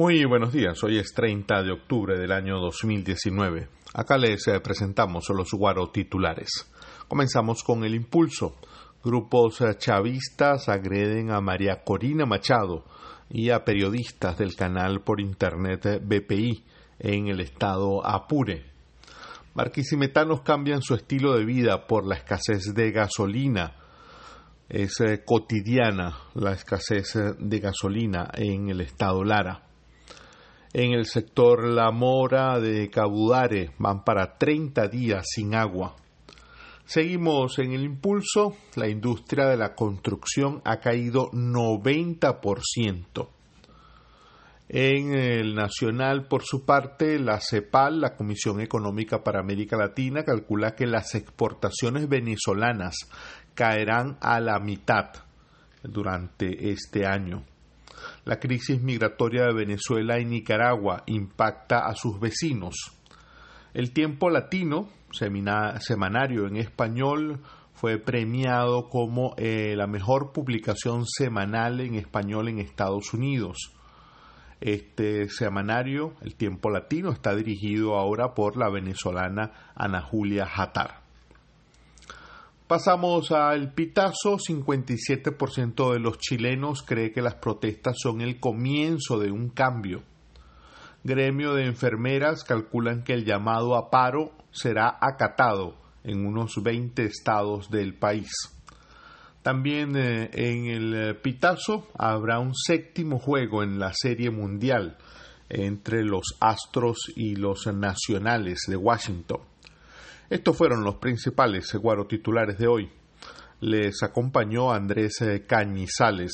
Muy buenos días, hoy es 30 de octubre del año 2019. Acá les eh, presentamos los guaro titulares. Comenzamos con el impulso. Grupos eh, chavistas agreden a María Corina Machado y a periodistas del canal por internet eh, BPI en el estado Apure. Marquisimetanos cambian su estilo de vida por la escasez de gasolina. Es cotidiana la escasez de gasolina en el estado Lara. En el sector La Mora de Cabudare van para 30 días sin agua. Seguimos en el impulso. La industria de la construcción ha caído 90%. En el nacional, por su parte, la CEPAL, la Comisión Económica para América Latina, calcula que las exportaciones venezolanas caerán a la mitad durante este año. La crisis migratoria de Venezuela y Nicaragua impacta a sus vecinos. El Tiempo Latino, semanario en español, fue premiado como eh, la mejor publicación semanal en español en Estados Unidos. Este semanario, El Tiempo Latino, está dirigido ahora por la venezolana Ana Julia Jatar. Pasamos al pitazo. 57% de los chilenos cree que las protestas son el comienzo de un cambio. Gremio de enfermeras calculan que el llamado a paro será acatado en unos 20 estados del país. También eh, en el pitazo habrá un séptimo juego en la Serie Mundial entre los Astros y los Nacionales de Washington. Estos fueron los principales guaro titulares de hoy. Les acompañó Andrés eh, Cañizales.